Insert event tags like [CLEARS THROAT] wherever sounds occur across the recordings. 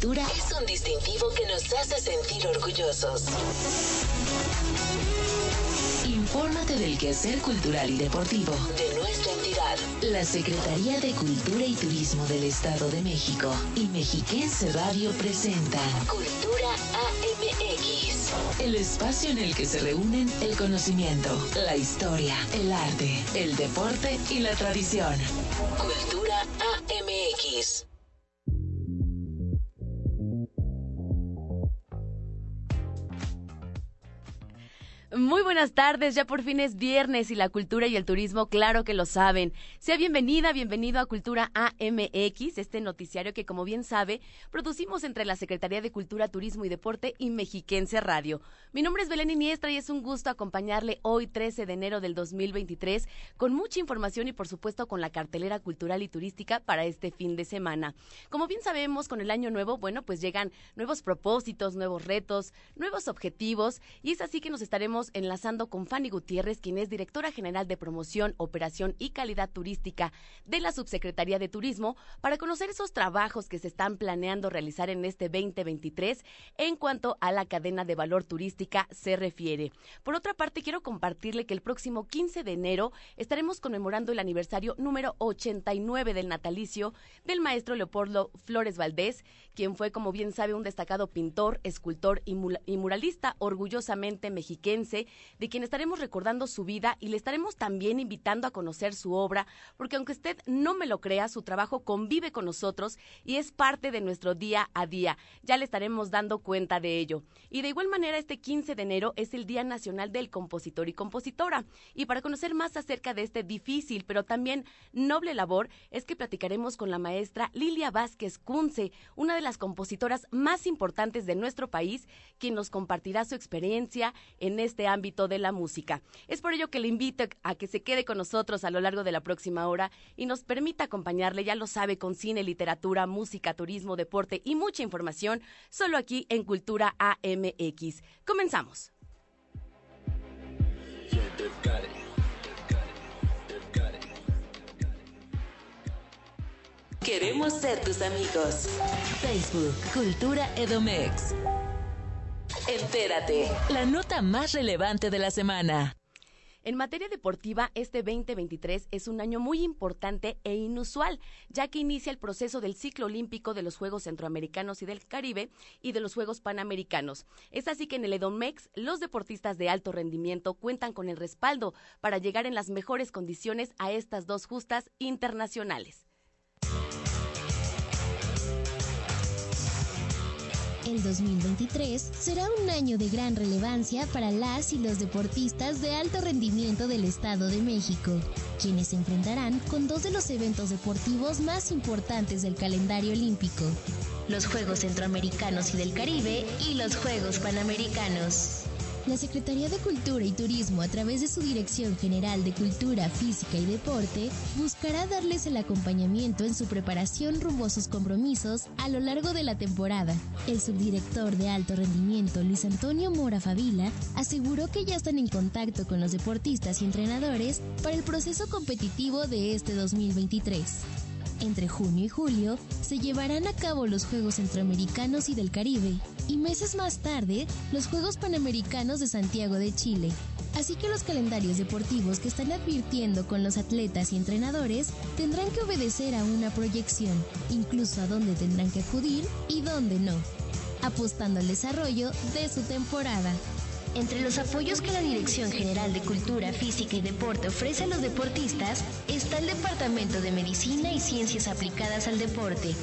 es un distintivo que nos hace sentir orgullosos. Infórmate del quehacer cultural y deportivo de nuestra entidad. La Secretaría de Cultura y Turismo del Estado de México y Mexiquense Radio presentan Cultura AMX. El espacio en el que se reúnen el conocimiento, la historia, el arte, el deporte y la tradición. Cultura AMX. Muy buenas tardes, ya por fin es viernes y la cultura y el turismo, claro que lo saben. Sea bienvenida, bienvenido a Cultura AMX, este noticiario que, como bien sabe, producimos entre la Secretaría de Cultura, Turismo y Deporte y Mexiquense Radio. Mi nombre es Belén Iniestra y es un gusto acompañarle hoy, 13 de enero del 2023, con mucha información y, por supuesto, con la cartelera cultural y turística para este fin de semana. Como bien sabemos, con el año nuevo, bueno, pues llegan nuevos propósitos, nuevos retos, nuevos objetivos y es así que nos estaremos enlazando con Fanny Gutiérrez, quien es directora general de promoción, operación y calidad turística de la Subsecretaría de Turismo, para conocer esos trabajos que se están planeando realizar en este 2023 en cuanto a la cadena de valor turística se refiere. Por otra parte, quiero compartirle que el próximo 15 de enero estaremos conmemorando el aniversario número 89 del natalicio del maestro Leopoldo Flores Valdés, quien fue, como bien sabe, un destacado pintor, escultor y, muralista orgullosamente mexiquense de quien estaremos recordando su vida y le estaremos también invitando a conocer su obra, porque aunque usted no me lo crea, su trabajo convive con nosotros y es parte de nuestro día a día. Ya le estaremos dando cuenta de ello. Y de igual manera, este 15 de enero es el Día Nacional del Compositor y Compositora. Y para conocer más acerca de este difícil, pero también noble labor, es que platicaremos con la maestra Lilia Vázquez Kunze, una de las compositoras más importantes de nuestro país, quien nos compartirá su experiencia en este ámbito de la música. Es por ello que le invito a que se quede con nosotros a lo largo de la próxima hora y nos permita acompañarle, ya lo sabe, con cine, literatura, música, turismo, deporte y mucha información, solo aquí en Cultura AMX. Comenzamos. Queremos ser tus amigos. Facebook, Cultura Edomex. Entérate. La nota más relevante de la semana. En materia deportiva, este 2023 es un año muy importante e inusual, ya que inicia el proceso del ciclo olímpico de los Juegos Centroamericanos y del Caribe y de los Juegos Panamericanos. Es así que en el Edomex, los deportistas de alto rendimiento cuentan con el respaldo para llegar en las mejores condiciones a estas dos justas internacionales. El 2023 será un año de gran relevancia para las y los deportistas de alto rendimiento del Estado de México, quienes se enfrentarán con dos de los eventos deportivos más importantes del calendario olímpico, los Juegos Centroamericanos y del Caribe y los Juegos Panamericanos. La Secretaría de Cultura y Turismo, a través de su Dirección General de Cultura, Física y Deporte, buscará darles el acompañamiento en su preparación rumbo a sus compromisos a lo largo de la temporada. El subdirector de alto rendimiento, Luis Antonio Mora Favila, aseguró que ya están en contacto con los deportistas y entrenadores para el proceso competitivo de este 2023. Entre junio y julio se llevarán a cabo los Juegos Centroamericanos y del Caribe, y meses más tarde los Juegos Panamericanos de Santiago de Chile. Así que los calendarios deportivos que están advirtiendo con los atletas y entrenadores tendrán que obedecer a una proyección, incluso a dónde tendrán que acudir y dónde no, apostando al desarrollo de su temporada. Entre los apoyos que la Dirección General de Cultura, Física y Deporte ofrece a los deportistas está el Departamento de Medicina y Ciencias Aplicadas al Deporte,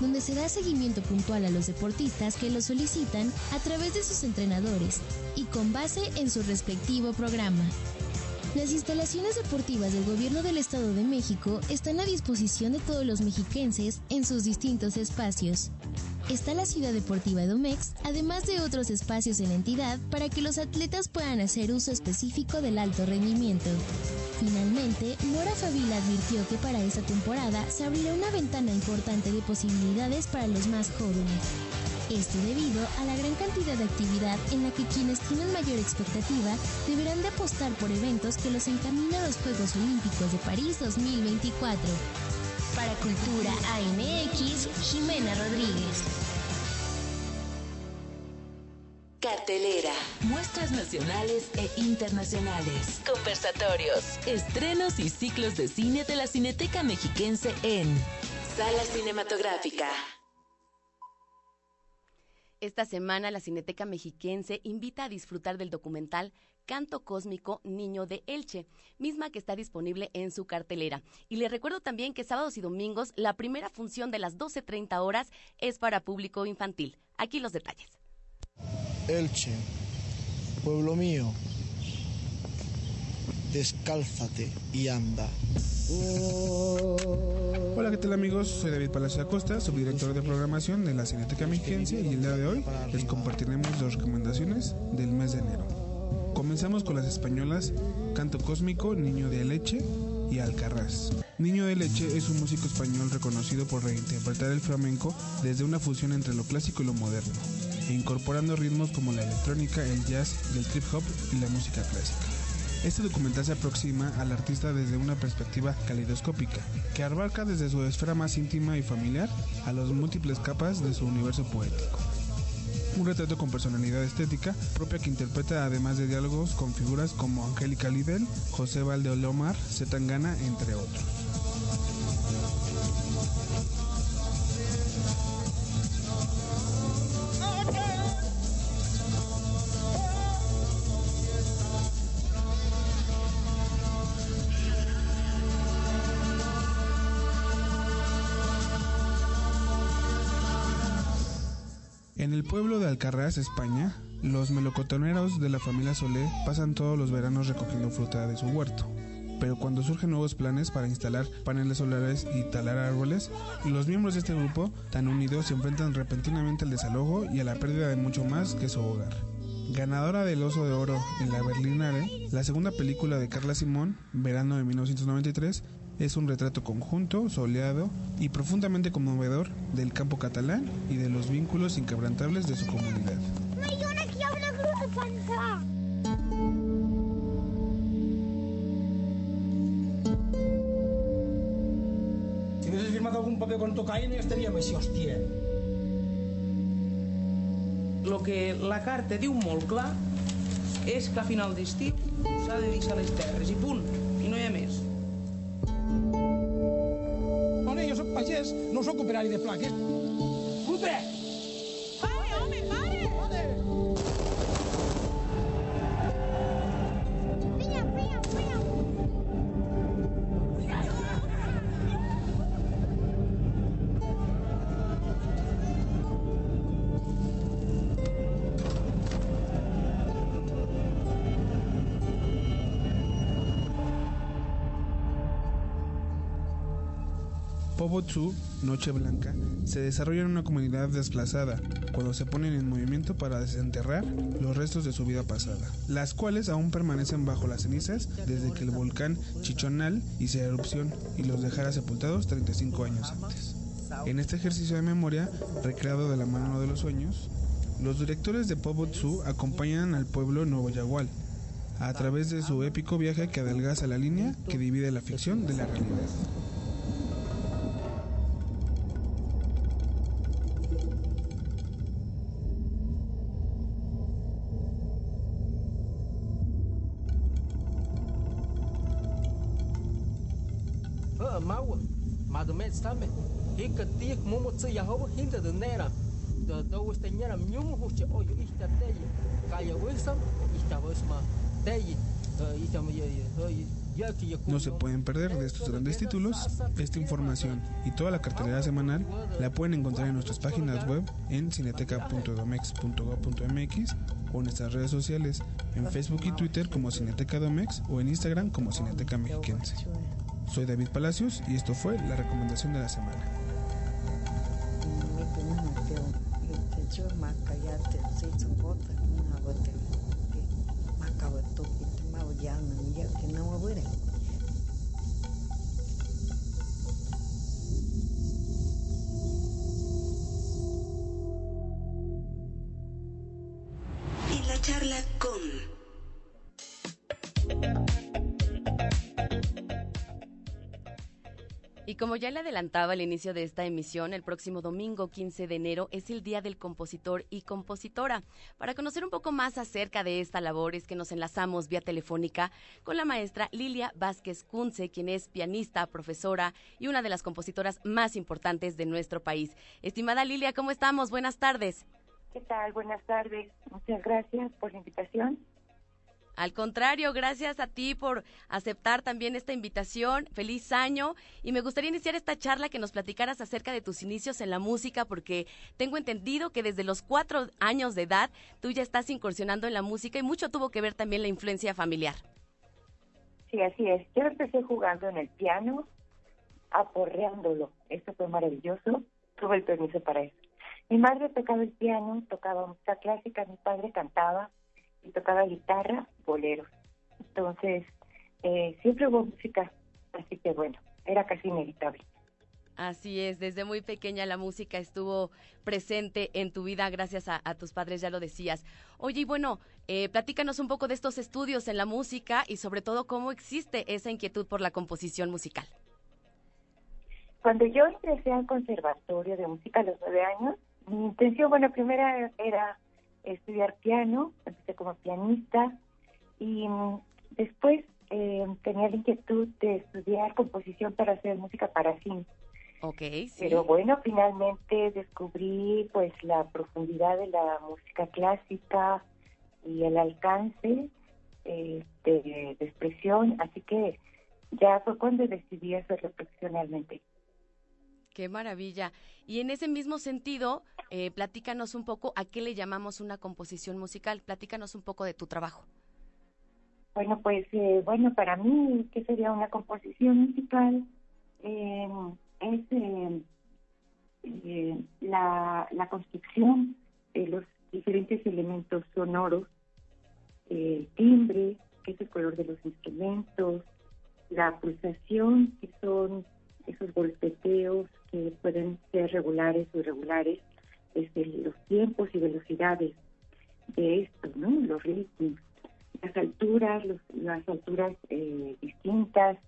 donde se da seguimiento puntual a los deportistas que lo solicitan a través de sus entrenadores y con base en su respectivo programa. Las instalaciones deportivas del Gobierno del Estado de México están a disposición de todos los mexiquenses en sus distintos espacios está la Ciudad Deportiva Domex, además de otros espacios en la entidad para que los atletas puedan hacer uso específico del alto rendimiento. Finalmente, Mora Favila advirtió que para esta temporada se abrirá una ventana importante de posibilidades para los más jóvenes. Esto debido a la gran cantidad de actividad en la que quienes tienen mayor expectativa deberán de apostar por eventos que los encaminen a los Juegos Olímpicos de París 2024. Para Cultura AMX, Jimena Rodríguez. Cartelera. Muestras nacionales e internacionales. Conversatorios. Estrenos y ciclos de cine de la Cineteca Mexiquense en Sala Cinematográfica. Esta semana la Cineteca Mexiquense invita a disfrutar del documental Canto Cósmico Niño de Elche, misma que está disponible en su cartelera. Y le recuerdo también que sábados y domingos la primera función de las 12.30 horas es para público infantil. Aquí los detalles. Elche, pueblo mío, descálzate y anda. Hola, ¿qué tal amigos? Soy David Palacio Acosta, subdirector de programación de la Cineteca Mexiquense y el día de hoy les compartiremos las recomendaciones del mes de enero. Comenzamos con las españolas Canto Cósmico, Niño de Leche y Alcarraz. Niño de Leche es un músico español reconocido por reinterpretar el flamenco desde una fusión entre lo clásico y lo moderno, incorporando ritmos como la electrónica, el jazz, el trip hop y la música clásica. Este documental se aproxima al artista desde una perspectiva calidoscópica, que abarca desde su esfera más íntima y familiar a las múltiples capas de su universo poético. Un retrato con personalidad estética propia que interpreta además de diálogos con figuras como Angélica Lidl, José Valdeolomar, Zetangana, entre otros. El pueblo de Alcarraz, España, los melocotoneros de la familia Solé pasan todos los veranos recogiendo fruta de su huerto. Pero cuando surgen nuevos planes para instalar paneles solares y talar árboles, los miembros de este grupo, tan unidos, se enfrentan repentinamente al desalojo y a la pérdida de mucho más que su hogar. Ganadora del Oso de Oro en la Berlinale, la segunda película de Carla Simón, verano de 1993, es un retrato conjunto, soleado y profundamente conmovedor del campo catalán y de los vínculos inquebrantables de su comunidad. Si haguessis firmat algun paper con tocaina ja estaríem així, hòstia. El que la carta diu molt clar és que a final d'estiu s'ha de deixar les terres i punt, i no hi ha més. plaques, no sóc operari de plaques. Puta! Pobotsu, Noche Blanca, se desarrolla en una comunidad desplazada cuando se ponen en movimiento para desenterrar los restos de su vida pasada, las cuales aún permanecen bajo las cenizas desde que el volcán Chichonal hiciera erupción y los dejara sepultados 35 años antes. En este ejercicio de memoria, recreado de la mano de los sueños, los directores de Pobotsu acompañan al pueblo Nuevo Yagual a través de su épico viaje que adelgaza la línea que divide la ficción de la realidad. No se pueden perder de estos grandes títulos. Esta información y toda la cartelera semanal la pueden encontrar en nuestras páginas web en cineteca.domex.go.mx o en nuestras redes sociales en Facebook y Twitter como Cineteca Domex o en Instagram como Cineteca Mexiquense. Soy David Palacios y esto fue la recomendación de la semana. Como ya le adelantaba al inicio de esta emisión, el próximo domingo 15 de enero es el Día del Compositor y Compositora. Para conocer un poco más acerca de esta labor es que nos enlazamos vía telefónica con la maestra Lilia Vázquez Kunze, quien es pianista, profesora y una de las compositoras más importantes de nuestro país. Estimada Lilia, ¿cómo estamos? Buenas tardes. ¿Qué tal? Buenas tardes. Muchas gracias por la invitación. Al contrario, gracias a ti por aceptar también esta invitación. Feliz año. Y me gustaría iniciar esta charla que nos platicaras acerca de tus inicios en la música, porque tengo entendido que desde los cuatro años de edad tú ya estás incursionando en la música y mucho tuvo que ver también la influencia familiar. Sí, así es. Yo empecé jugando en el piano, aporreándolo. Eso fue maravilloso. Tuve el permiso para eso. Mi madre tocaba el piano, tocaba música clásica, mi padre cantaba y tocaba guitarra, boleros. Entonces, eh, siempre hubo música, así que bueno, era casi inevitable. Así es, desde muy pequeña la música estuvo presente en tu vida gracias a, tus padres, ya lo decías. Oye, y bueno, eh, platícanos un poco de estos estudios en la música y sobre todo cómo existe esa inquietud por la composición musical. Cuando yo ingresé al conservatorio de música a los nueve años, mi intención, bueno, primera era estudiar piano, empecé como pianista y mm, después eh, tenía la inquietud de estudiar composición para hacer música para cine. Okay, sí. Pero bueno, finalmente descubrí pues la profundidad de la música clásica y el alcance eh, de, de, expresión, así que ya fue cuando decidí hacerlo profesionalmente. Qué maravilla. Y en ese mismo sentido, eh, platícanos un poco a qué le llamamos una composición musical. Platícanos un poco de tu trabajo. Bueno, pues, eh, bueno, para mí, ¿qué sería una composición musical? Eh, es eh, la, la construcción de los diferentes elementos sonoros, el timbre, que es el color de los instrumentos, la pulsación, que son esos golpeteos que pueden ser regulares o irregulares, desde los tiempos y velocidades de esto, ¿no? Los ritmos, las alturas, las alturas eh, distintas,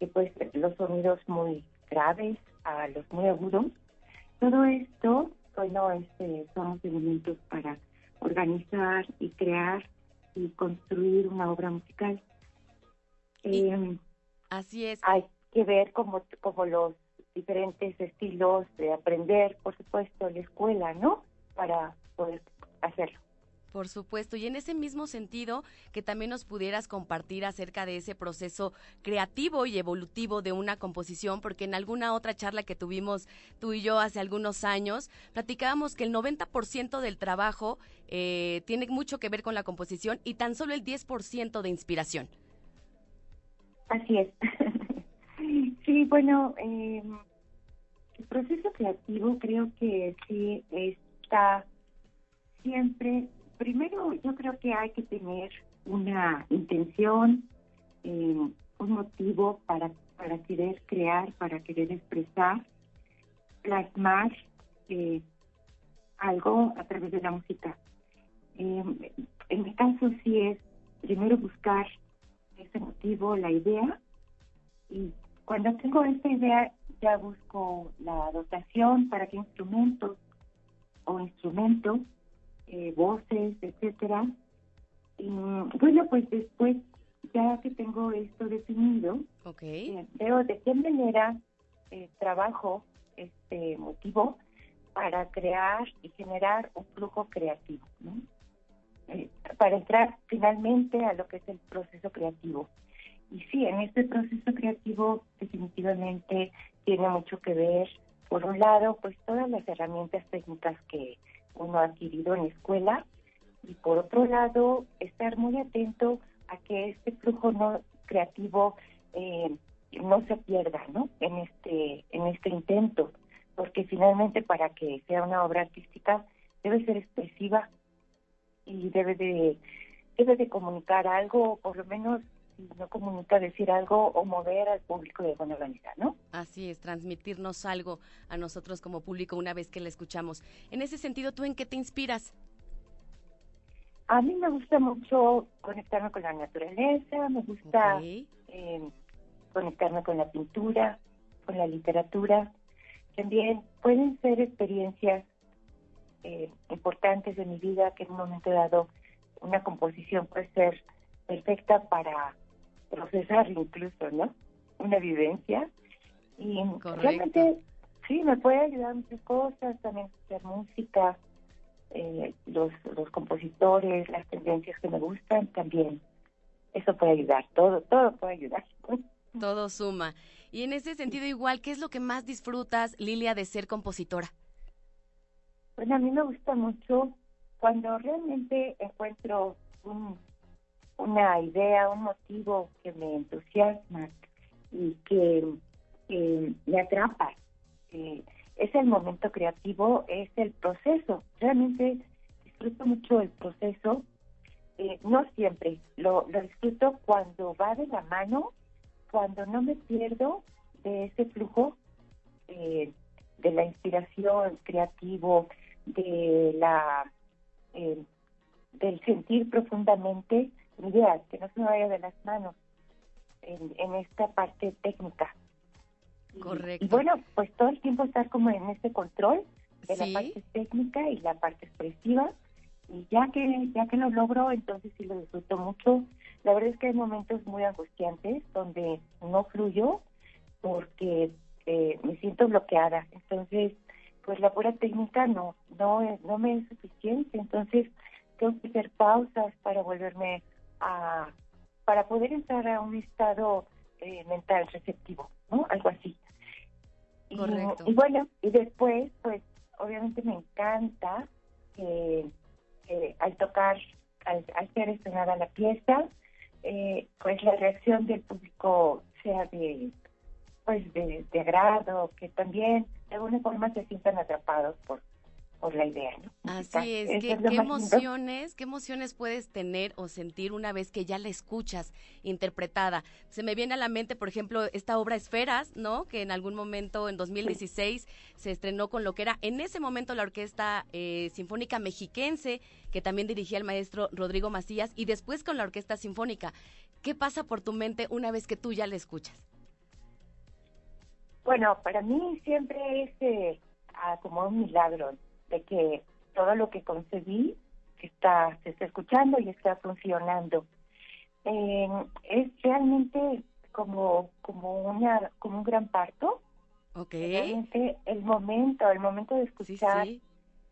que pues los sonidos muy graves a los muy agudos. Todo esto, bueno, este, son elementos para organizar y crear y construir una obra musical. Eh, así es. Hay que ver como, como los diferentes estilos de aprender, por supuesto, la escuela, ¿no? Para poder hacerlo. Por supuesto, y en ese mismo sentido, que también nos pudieras compartir acerca de ese proceso creativo y evolutivo de una composición, porque en alguna otra charla que tuvimos tú y yo hace algunos años, platicábamos que el 90% del trabajo eh, tiene mucho que ver con la composición y tan solo el 10% de inspiración. Así es. Sí, bueno, eh, el proceso creativo creo que sí está siempre, primero yo creo que hay que tener una intención, eh, un motivo para, para querer crear, para querer expresar, plasmar eh, algo a través de la música. Eh, en mi caso sí es primero buscar ese motivo, la idea, y cuando tengo esta idea ya busco la dotación para qué instrumentos o instrumentos, eh, voces, etcétera. Y bueno, pues después, ya que tengo esto definido, okay. Eh, veo de qué manera eh, trabajo este motivo para crear y generar un flujo creativo, ¿no? para entrar finalmente a lo que es el proceso creativo. Y sí, en este proceso creativo definitivamente tiene mucho que ver, por un lado, pues todas las herramientas técnicas que uno ha adquirido en la escuela y por otro lado, estar muy atento a que este flujo no creativo eh, no se pierda, ¿no? En este en este intento, porque finalmente para que sea una obra artística debe ser expresiva y debe de debe de comunicar algo, por lo menos no comunica decir algo o mover al público de alguna manera, ¿no? Así es, transmitirnos algo a nosotros como público una vez que la escuchamos. En ese sentido, ¿tú en qué te inspiras? A mí me gusta mucho conectarme con la naturaleza, me gusta eh, conectarme con la pintura, con la literatura. También pueden ser experiencias eh, importantes de mi vida que en un momento dado una composición puede ser perfecta para procesar incluso, ¿no? Una vivencia. Y realmente sí, me puede ayudar muchas cosas, también hacer música, eh, los, los compositores, las tendencias que me gustan también. Eso puede ayudar, todo, todo puede ayudar. [LAUGHS] Todo suma. Y en ese sentido igual, ¿qué es lo que más disfrutas, Lilia, de ser compositora? Bueno, a mí me gusta mucho cuando realmente encuentro una idea, un motivo que me entusiasma y que, me atrapa. Eh, es el momento creativo, es el proceso. Realmente disfruto mucho el proceso. Eh, no siempre, lo, disfruto cuando va de la mano, cuando no me pierdo de ese flujo eh, de la inspiración creativo, de la eh, del sentir profundamente ideas, que no se me vaya de las manos en, en esta parte técnica. Correcto. Y, bueno, pues todo el tiempo estar como en ese control de la parte técnica y la parte expresiva. Y ya que ya que lo logro, entonces sí lo disfruto mucho. La verdad es que hay momentos muy angustiantes donde no fluyo porque eh, me siento bloqueada. Entonces, pues la pura técnica no no no me es suficiente entonces tengo que hacer pausas para volverme a para poder entrar a un estado eh, mental receptivo no algo así. Y, y, bueno y después pues obviamente me encanta que, al tocar al, al ser estrenada la pieza eh, pues la reacción del público sea de pues de, de agrado que también de alguna forma se sientan atrapados por, por la idea. ¿no? Así es, ¿Qué, emociones, qué emociones puedes tener o sentir una vez que ya la escuchas interpretada. Se me viene a la mente, por ejemplo, esta obra Esferas, ¿no? Que en algún momento, en 2016, se estrenó con lo que era en ese momento la Orquesta eh, Sinfónica Mexiquense, que también dirigía el maestro Rodrigo Macías, y después con la Orquesta Sinfónica. ¿Qué pasa por tu mente una vez que tú ya la escuchas? Bueno, para mí siempre es eh, ah, como un milagro de que todo lo que concebí está, se está escuchando y está funcionando. Eh, es realmente como, como, una, como un gran parto. Okay. Realmente el momento, el momento de escuchar.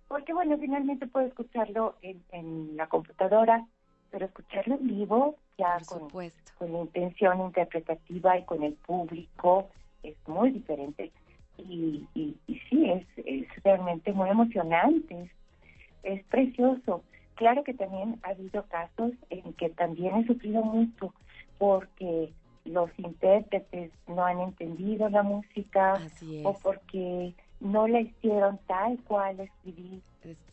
Porque bueno, finalmente puedo escucharlo en, en la computadora, pero escucharlo en vivo ya con, con la intención interpretativa y con el público es muy diferente y, y, sí, es, es realmente muy emocionante, es, precioso. Claro que también ha habido casos en que también he sufrido mucho porque los intérpretes no han entendido la música o porque no la hicieron tal cual escribí.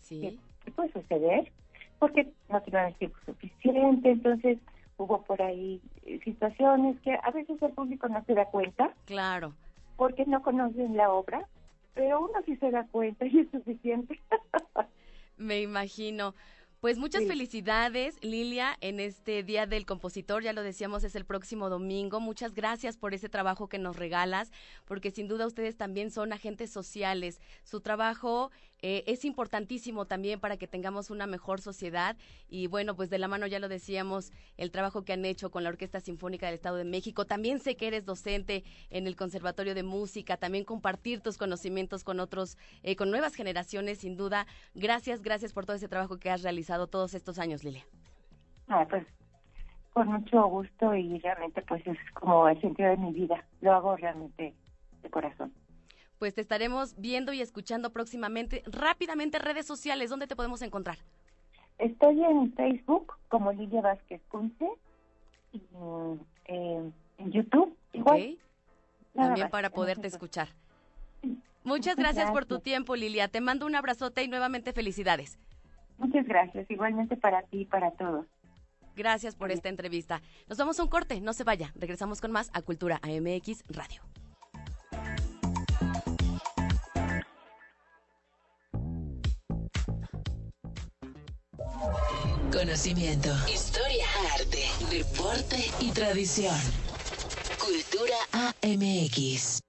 Sí. ¿Qué, puede suceder? Porque no tuvieron el tiempo suficiente, entonces hubo por ahí eh, situaciones que a veces el público no se da cuenta. Claro. Porque no conocen la obra, pero uno sí se da cuenta y es suficiente. [LAUGHS] Me imagino. Pues muchas felicidades, Lilia, en este Día del Compositor. Ya lo decíamos, es el próximo domingo. Muchas gracias por ese trabajo que nos regalas, porque sin duda ustedes también son agentes sociales. Su trabajo eh, es importantísimo también para que tengamos una mejor sociedad. Y bueno, pues de la mano ya lo decíamos, el trabajo que han hecho con la Orquesta Sinfónica del Estado de México. También sé que eres docente en el Conservatorio de Música, también compartir tus conocimientos con otros, eh, con nuevas generaciones, sin duda. Gracias, gracias por todo ese trabajo que has realizado todos estos años, Lilia. Ah, pues con mucho gusto y realmente pues es como el sentido de mi vida. Lo hago realmente de corazón pues te estaremos viendo y escuchando próximamente. Rápidamente, redes sociales, ¿dónde te podemos encontrar? Estoy en Facebook como Lilia Vázquez Kunce y eh, en YouTube igual. También para poderte escuchar. Muchas gracias, por tu tiempo, Lilia. Te mando un abrazote y nuevamente felicidades. Muchas gracias, igualmente para ti y para todos. Gracias por esta entrevista. Nos vamos a un corte, no se vaya. Regresamos con más a Cultura AMX Radio. Conocimiento, historia, arte, deporte y tradición. Cultura AMX.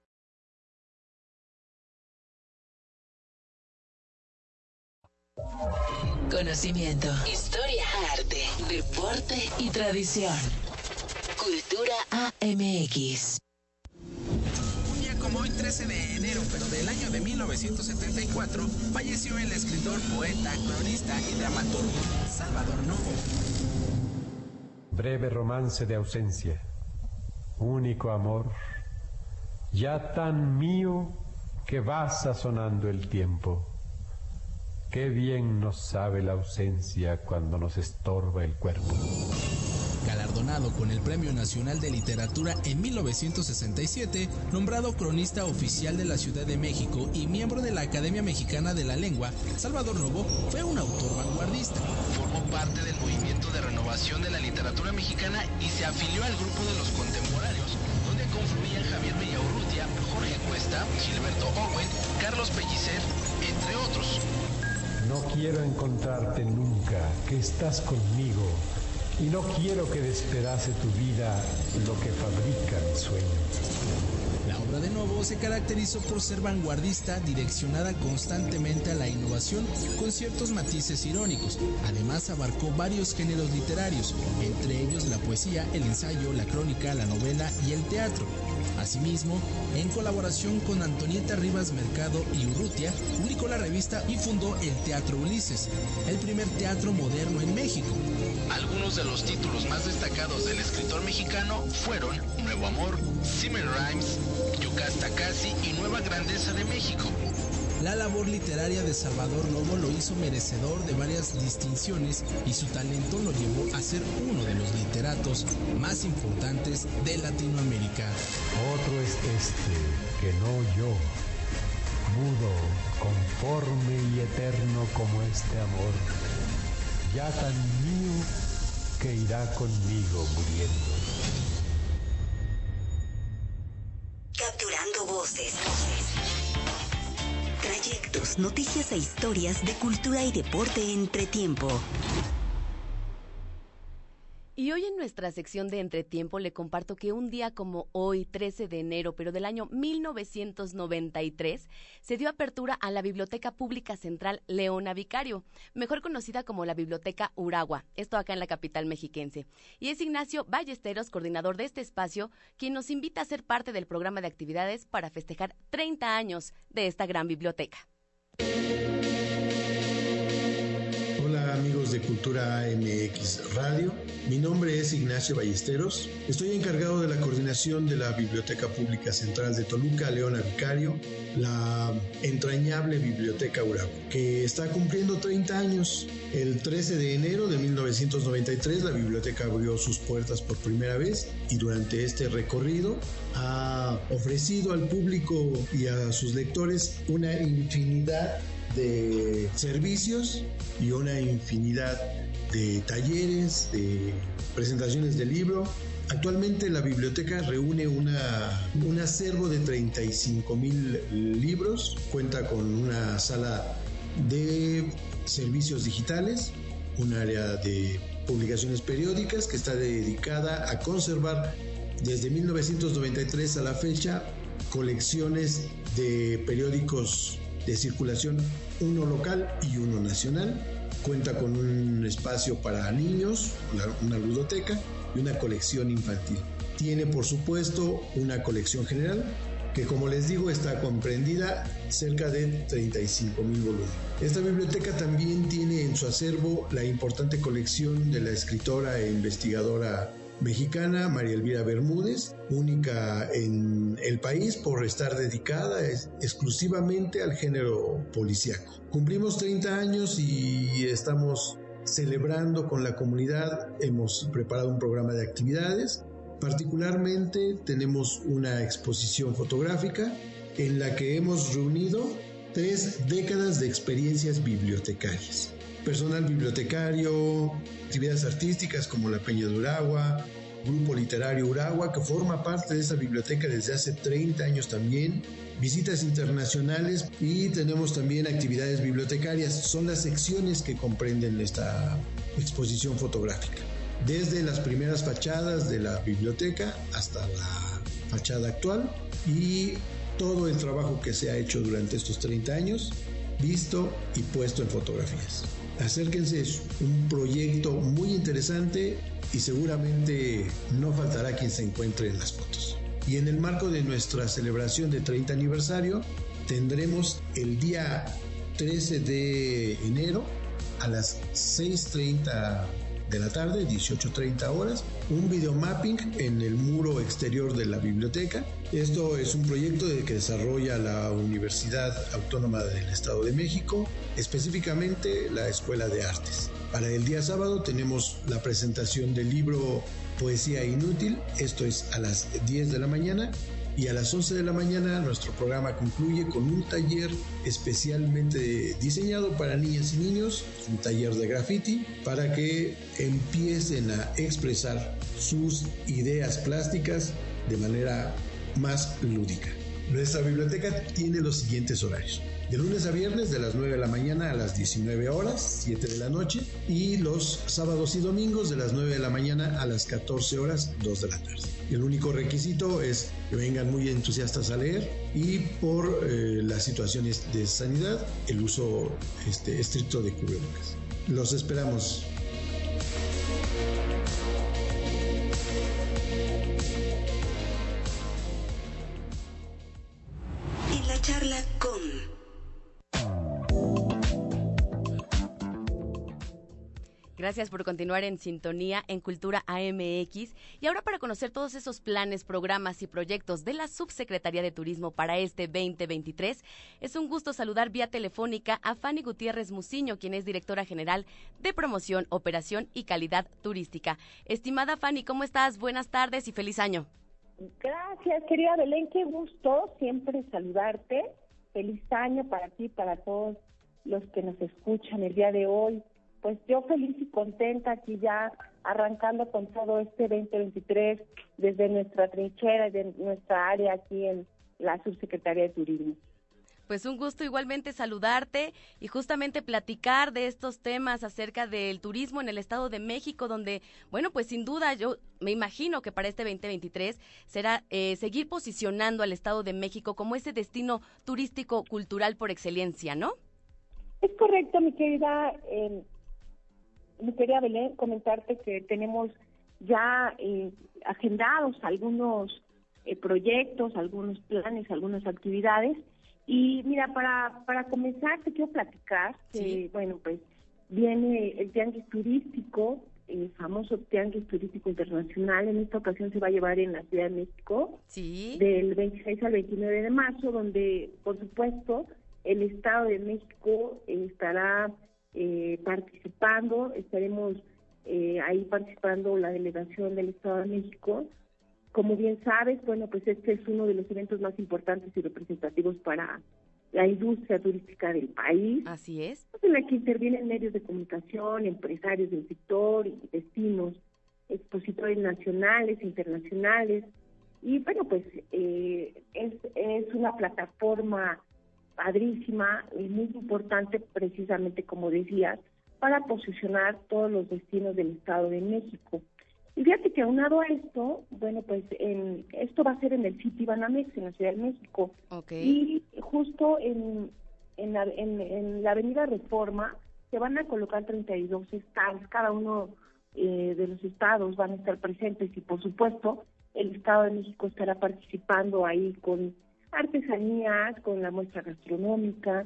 Conocimiento, historia, arte, deporte y tradición. Cultura AMX. Como hoy, 13 de enero, pero del año de 1974, falleció el escritor, poeta, cronista y dramaturgo Salvador Novo. Breve romance de ausencia, único amor, ya tan mío que va sazonando el tiempo. Qué bien nos sabe la ausencia cuando nos estorba el cuerpo. Con el Premio Nacional de Literatura en 1967, nombrado cronista oficial de la Ciudad de México y miembro de la Academia Mexicana de la Lengua, Salvador Novo fue un autor vanguardista. Formó parte del movimiento de renovación de la literatura mexicana y se afilió al grupo de los contemporáneos, donde confluían Javier Villaurrutia, Jorge Cuesta, Gilberto Owen, Carlos Pellicer, entre otros. No quiero encontrarte nunca, que estás conmigo, y no quiero que despedace tu vida lo que fabrica mi sueño. La obra de Novo se caracterizó por ser vanguardista, direccionada constantemente a la innovación con ciertos matices irónicos. Además abarcó varios géneros literarios, entre ellos la poesía, el ensayo, la crónica, la novela y el teatro. Asimismo, en colaboración con Antonieta Rivas Mercado y Urrutia, publicó la revista y fundó el Teatro Ulises, el primer teatro moderno en México. Algunos de los títulos más destacados del escritor mexicano fueron Nuevo Amor, Simmer Rhymes, Yucasta Casi y Nueva Grandeza de México. La labor literaria de Salvador Novo lo hizo merecedor de varias distinciones y su talento lo llevó a ser uno de los literatos más importantes de Latinoamérica. Otro es este, que no yo, mudo, conforme y eterno como este amor, ya tan mío que irá conmigo muriendo. Capturando voces. Trayectos, noticias e historias de cultura y deporte entre tiempo. Y hoy en nuestra sección de Entretiempo le comparto que un día como hoy, 13 de enero, pero del año 1993, se dio apertura a la Biblioteca Pública Central Leona Vicario, mejor conocida como la Biblioteca Uragua, esto acá en la capital mexiquense. Y es Ignacio Ballesteros, coordinador de este espacio, quien nos invita a ser parte del programa de actividades para festejar 30 años de esta gran biblioteca. Amigos de Cultura MX Radio, mi nombre es Ignacio Ballesteros, estoy encargado de la coordinación de la Biblioteca Pública Central de Toluca, Leona Vicario, la entrañable Biblioteca Uragua, que está cumpliendo 30 años. El 13 de enero de 1993 la biblioteca abrió sus puertas por primera vez y durante este recorrido ha ofrecido al público y a sus lectores una infinidad de servicios y una infinidad de talleres, de presentaciones de libro. Actualmente la biblioteca reúne una, un acervo de 35 mil libros, cuenta con una sala de servicios digitales, un área de publicaciones periódicas que está dedicada a conservar desde 1993 a la fecha colecciones de periódicos de circulación, uno local y uno nacional. Cuenta con un espacio para niños, una ludoteca y una colección infantil. Tiene por supuesto una colección general que como les digo está comprendida cerca de 35 mil volúmenes. Esta biblioteca también tiene en su acervo la importante colección de la escritora e investigadora mexicana María Elvira Bermúdez, única en el país por estar dedicada exclusivamente al género policíaco. Cumplimos 30 años y estamos celebrando con la comunidad, hemos preparado un programa de actividades, particularmente tenemos una exposición fotográfica en la que hemos reunido tres décadas de experiencias bibliotecarias personal bibliotecario, actividades artísticas como la Peña de Uragua, Grupo Literario Uragua, que forma parte de esa biblioteca desde hace 30 años también, visitas internacionales y tenemos también actividades bibliotecarias. Son las secciones que comprenden esta exposición fotográfica. Desde las primeras fachadas de la biblioteca hasta la fachada actual y todo el trabajo que se ha hecho durante estos 30 años visto y puesto en fotografías. Acérquense, es un proyecto muy interesante y seguramente no faltará quien se encuentre en las fotos. Y en el marco de nuestra celebración de 30 aniversario, tendremos el día 13 de enero a las 6.30 de la tarde, 18.30 horas, un videomapping en el muro exterior de la biblioteca. Esto es un proyecto que desarrolla la Universidad Autónoma del Estado de México, específicamente la Escuela de Artes. Para el día sábado tenemos la presentación del libro Poesía Inútil, esto es a las 10 de la mañana, y a las 11 de la mañana nuestro programa concluye con un taller especialmente diseñado para niñas y niños, un taller de graffiti, para que empiecen a expresar sus ideas plásticas de manera más lúdica. Nuestra biblioteca tiene los siguientes horarios. De lunes a viernes de las 9 de la mañana a las 19 horas, 7 de la noche, y los sábados y domingos de las 9 de la mañana a las 14 horas, 2 de la tarde. El único requisito es que vengan muy entusiastas a leer y por eh, las situaciones de sanidad, el uso este, estricto de cubrebocas. Los esperamos. Gracias por continuar en sintonía en Cultura AMX. Y ahora para conocer todos esos planes, programas y proyectos de la Subsecretaría de Turismo para este 2023, es un gusto saludar vía telefónica a Fanny Gutiérrez Muciño, quien es directora general de Promoción, Operación y Calidad Turística. Estimada Fanny, ¿cómo estás? Buenas tardes y feliz año. Gracias, querida Belén, qué gusto siempre saludarte. Feliz año para ti, para todos los que nos escuchan el día de hoy pues yo feliz y contenta aquí ya arrancando con todo este 2023 desde nuestra trinchera, de nuestra área aquí en la Subsecretaría de Turismo. Pues un gusto igualmente saludarte y justamente platicar de estos temas acerca del turismo en el Estado de México, donde, bueno, pues sin duda yo me imagino que para este 2023 será eh, seguir posicionando al Estado de México como ese destino turístico cultural por excelencia, ¿no? Es correcto, mi querida eh, me quería Belén comentarte que tenemos ya eh, agendados algunos eh, proyectos, algunos planes, algunas actividades. Y mira, para, para comenzar te quiero platicar que, bueno, pues viene el Tianguis Turístico, el famoso Tianguis Turístico Internacional. En esta ocasión se va a llevar en la Ciudad de México, sí. del 26 al 29 de marzo, donde, por supuesto, el Estado de México estará eh, participando, estaremos eh, ahí participando la delegación del Estado de México. Como bien sabes, bueno, pues este es uno de los eventos más importantes y representativos para la industria turística del país. Así es. En la que intervienen medios de comunicación, empresarios del sector y destinos, expositores nacionales, internacionales. Y bueno, pues eh, es, es una plataforma padrísima y muy importante precisamente como decías para posicionar todos los destinos del Estado de México. Y fíjate que aunado a esto, bueno, pues en, esto va a ser en el sitio Banamex, en la Ciudad de México. Y justo en, en, la, en, la Avenida Reforma se van a colocar 32 estados, cada uno eh, de los estados van a estar presentes y por supuesto el Estado de México estará participando ahí con artesanías, con la muestra gastronómica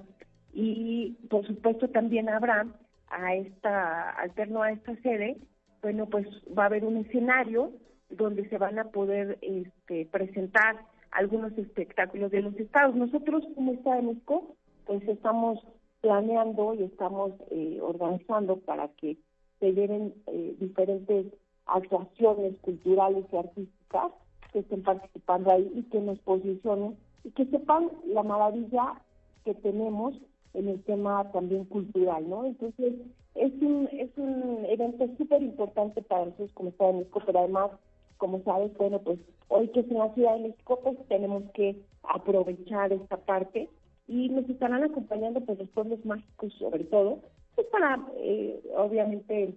y por supuesto también habrá a esta, alterno a esta sede, bueno, pues va a haber un escenario donde se van a poder este, presentar algunos espectáculos de los estados. Nosotros como Estado de México, pues estamos planeando y estamos eh, organizando para que se lleven eh, diferentes actuaciones culturales y artísticas que estén participando ahí y que nos posicionen y que sepan la maravilla que tenemos en el tema también cultural, ¿no? Entonces, es un, es un evento súper importante para nosotros como Estado de México, pero además, como sabes, bueno, pues hoy que es en la Ciudad de México, pues tenemos que aprovechar esta parte y nos estarán acompañando pues los pueblos mágicos sobre todo, pues para, eh, obviamente,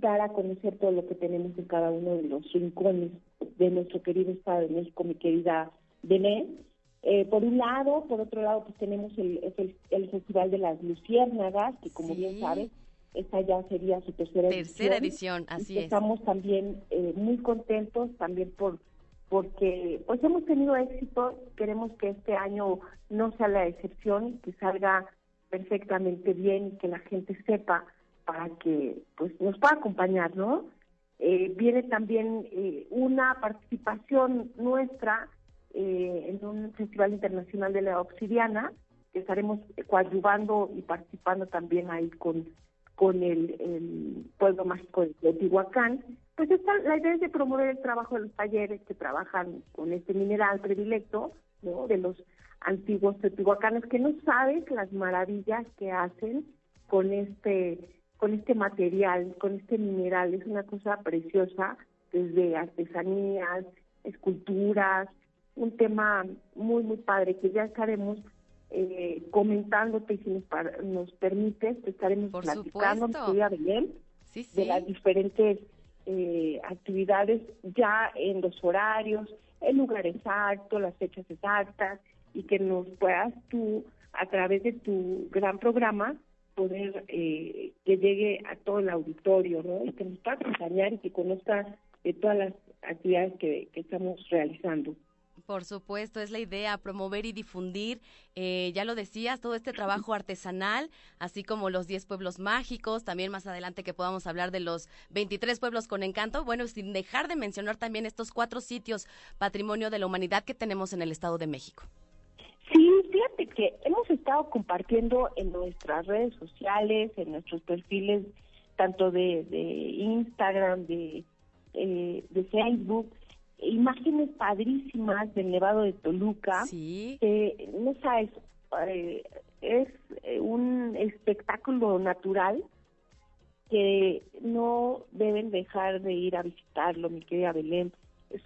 dar a conocer todo lo que tenemos en cada uno de los rincones de nuestro querido Estado de México, mi querida Belén, Eh, por un lado, por otro lado, pues tenemos el, el, Festival de las Luciérnagas, que como bien sabes, esta ya sería su tercera, tercera edición. así es. Estamos también eh, muy contentos también por porque pues hemos tenido éxito, queremos que este año no sea la excepción, que salga perfectamente bien y que la gente sepa para que pues nos pueda acompañar, ¿no? Eh, viene también eh, una participación nuestra eh, en un festival internacional de la obsidiana, que estaremos coadyuvando y participando también ahí con con el, pueblo mágico de Teotihuacán, pues esta, la idea es de promover el trabajo de los talleres que trabajan con este mineral predilecto. De los antiguos teotihuacanos que no sabes las maravillas que hacen con este con este material, con este mineral, es una cosa preciosa, desde artesanías, esculturas, un tema muy muy padre que ya estaremos eh, comentándote y si nos, nos permites, estaremos platicando, Belén, de las diferentes eh, actividades ya en los horarios, el lugar exacto, las fechas exactas y que nos puedas tú, a través de tu gran programa, poder eh, que llegue a todo el auditorio, ¿no? Y que nos pueda acompañar y que conozca de todas las actividades que estamos realizando. Por supuesto, es la idea, promover y difundir, eh, ya lo decías, todo este trabajo [CLEARS THROAT] artesanal, así como los 10 pueblos mágicos, también más adelante que podamos hablar de los 23 pueblos con encanto, bueno, sin dejar de mencionar también estos cuatro sitios patrimonio de la humanidad que tenemos en el Estado de México. Sí, fíjate que hemos estado compartiendo en nuestras redes sociales, en nuestros perfiles, tanto de, Instagram, de, eh, de Facebook, imágenes padrísimas del Nevado de Toluca. Sí. no sabes, eh, es eh, un espectáculo natural que no deben dejar de ir a visitarlo, mi querida Belén.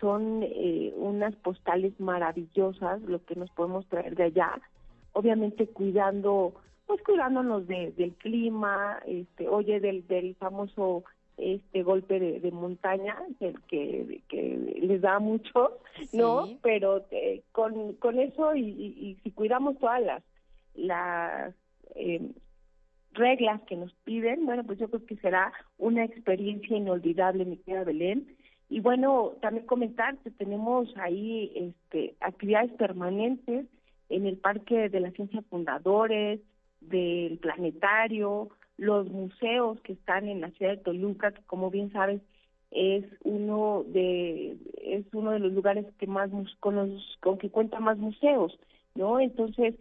Son eh, unas postales maravillosas lo que nos podemos traer de allá. Obviamente cuidando, pues cuidándonos de, del clima, este, oye, del, del famoso este golpe de, montaña que, que, les da mucho, ¿no? Pero eh, con, con eso y, si cuidamos todas las, las eh, reglas que nos piden, bueno, pues yo creo que será una experiencia inolvidable, mi querida Belén. Y bueno, también comentar que tenemos ahí este, actividades permanentes en el Parque de la Ciencia Fundadores, del Planetario, los museos que están en la ciudad de Toluca, que como bien sabes es uno de es uno de los lugares que más con los con que cuenta más museos, ¿no? Entonces